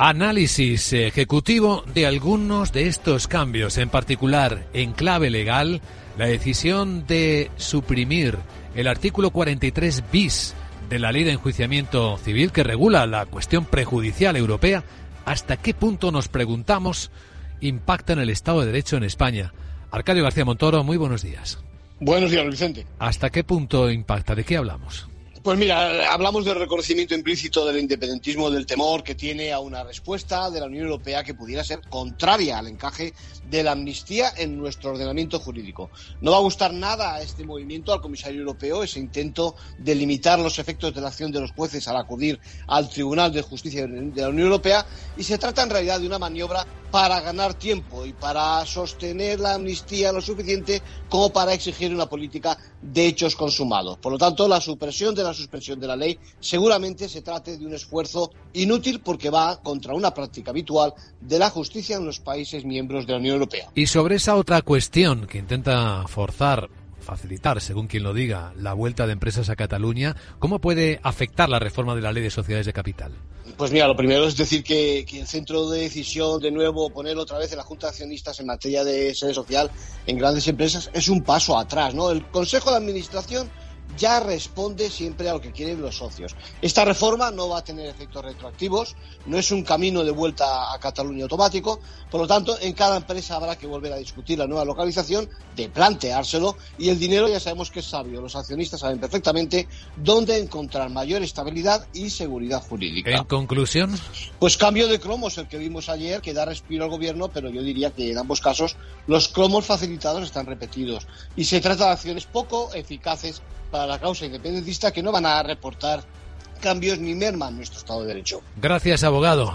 Análisis ejecutivo de algunos de estos cambios, en particular en clave legal, la decisión de suprimir el artículo 43 bis de la ley de enjuiciamiento civil que regula la cuestión prejudicial europea, ¿hasta qué punto nos preguntamos impacta en el Estado de Derecho en España? Arcadio García Montoro, muy buenos días. Buenos días, Vicente. ¿Hasta qué punto impacta? ¿De qué hablamos? Pues mira, hablamos del reconocimiento implícito del independentismo del temor que tiene a una respuesta de la Unión Europea que pudiera ser contraria al encaje de la amnistía en nuestro ordenamiento jurídico. No va a gustar nada a este movimiento, al comisario europeo, ese intento de limitar los efectos de la acción de los jueces al acudir al Tribunal de Justicia de la Unión Europea y se trata en realidad de una maniobra para ganar tiempo y para sostener la amnistía lo suficiente como para exigir una política de hechos consumados. Por lo tanto, la supresión de la suspensión de la ley seguramente se trate de un esfuerzo inútil porque va contra una práctica habitual de la justicia en los países miembros de la Unión Europea. Y sobre esa otra cuestión que intenta forzar facilitar, según quien lo diga, la vuelta de empresas a Cataluña, ¿cómo puede afectar la reforma de la ley de sociedades de capital? Pues mira, lo primero es decir que, que, el centro de decisión, de nuevo, poner otra vez en la Junta de Accionistas en materia de sede social en grandes empresas es un paso atrás, ¿no? El Consejo de Administración ya responde siempre a lo que quieren los socios. Esta reforma no va a tener efectos retroactivos, no es un camino de vuelta a Cataluña automático, por lo tanto, en cada empresa habrá que volver a discutir la nueva localización, de planteárselo, y el dinero ya sabemos que es sabio, los accionistas saben perfectamente dónde encontrar mayor estabilidad y seguridad jurídica. En conclusión, pues cambio de cromos, el que vimos ayer, que da respiro al gobierno, pero yo diría que en ambos casos los cromos facilitados están repetidos, y se trata de acciones poco eficaces para la causa independentista que no van a reportar cambios ni merman nuestro Estado de Derecho. Gracias, abogado.